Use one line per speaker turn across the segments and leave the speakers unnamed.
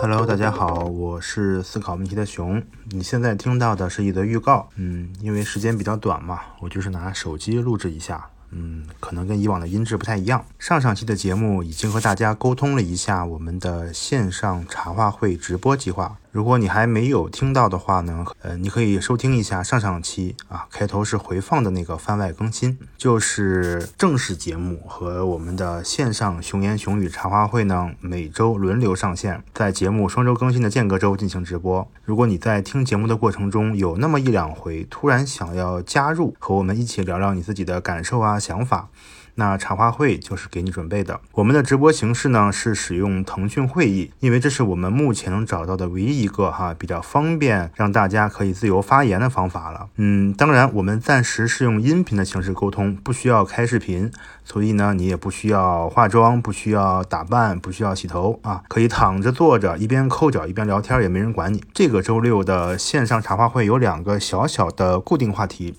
Hello，大家好，我是思考问题的熊。你现在听到的是一则预告，嗯，因为时间比较短嘛，我就是拿手机录制一下，嗯，可能跟以往的音质不太一样。上上期的节目已经和大家沟通了一下我们的线上茶话会直播计划。如果你还没有听到的话呢，呃，你可以收听一下上上期啊，开头是回放的那个番外更新，就是正式节目和我们的线上熊言熊语茶话会呢，每周轮流上线，在节目双周更新的间隔周进行直播。如果你在听节目的过程中有那么一两回突然想要加入，和我们一起聊聊你自己的感受啊、想法。那茶话会就是给你准备的。我们的直播形式呢是使用腾讯会议，因为这是我们目前能找到的唯一一个哈比较方便让大家可以自由发言的方法了。嗯，当然我们暂时是用音频的形式沟通，不需要开视频，所以呢你也不需要化妆，不需要打扮，不需要洗头啊，可以躺着坐着一边抠脚一边聊天，也没人管你。这个周六的线上茶话会有两个小小的固定话题。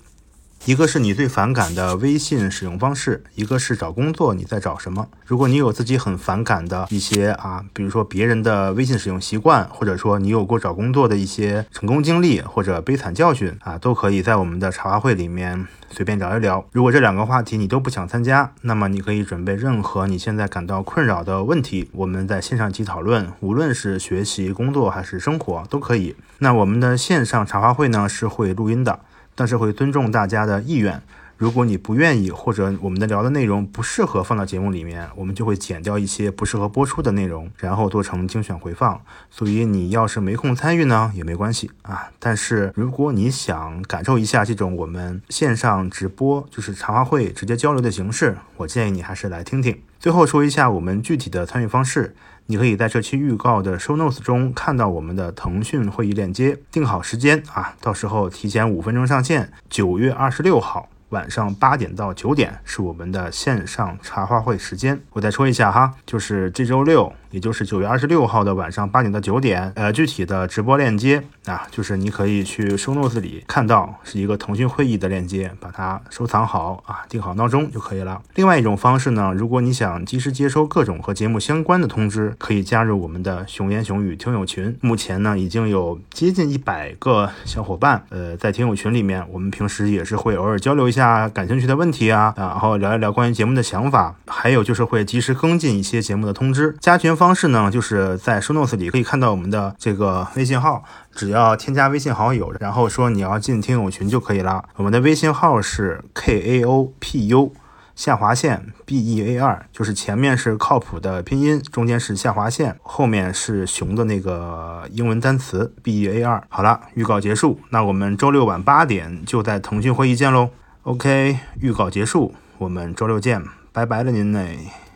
一个是你最反感的微信使用方式，一个是找工作你在找什么。如果你有自己很反感的一些啊，比如说别人的微信使用习惯，或者说你有过找工作的一些成功经历或者悲惨教训啊，都可以在我们的茶话会里面随便聊一聊。如果这两个话题你都不想参加，那么你可以准备任何你现在感到困扰的问题，我们在线上一起讨论，无论是学习、工作还是生活都可以。那我们的线上茶话会呢是会录音的。但是会尊重大家的意愿。如果你不愿意，或者我们的聊的内容不适合放到节目里面，我们就会剪掉一些不适合播出的内容，然后做成精选回放。所以你要是没空参与呢，也没关系啊。但是如果你想感受一下这种我们线上直播，就是茶话会直接交流的形式，我建议你还是来听听。最后说一下我们具体的参与方式。你可以在这期预告的 show notes 中看到我们的腾讯会议链接，定好时间啊，到时候提前五分钟上线。九月二十六号。晚上八点到九点是我们的线上茶话会时间。我再说一下哈，就是这周六，也就是九月二十六号的晚上八点到九点。呃，具体的直播链接啊，就是你可以去收 notes 里看到，是一个腾讯会议的链接，把它收藏好啊，定好闹钟就可以了。另外一种方式呢，如果你想及时接收各种和节目相关的通知，可以加入我们的熊言熊语听友群。目前呢，已经有接近一百个小伙伴，呃，在听友群里面，我们平时也是会偶尔交流一下。感兴趣的问题啊，然后聊一聊关于节目的想法，还有就是会及时跟进一些节目的通知。加群方式呢，就是在 show notes 里可以看到我们的这个微信号，只要添加微信好友，然后说你要进听友群就可以了。我们的微信号是 k a o p u 下划线 b e a r，就是前面是靠谱的拼音，中间是下划线，后面是熊的那个英文单词 b e a r。好了，预告结束，那我们周六晚八点就在腾讯会议见喽。OK，预告结束，我们周六见，拜拜了您嘞。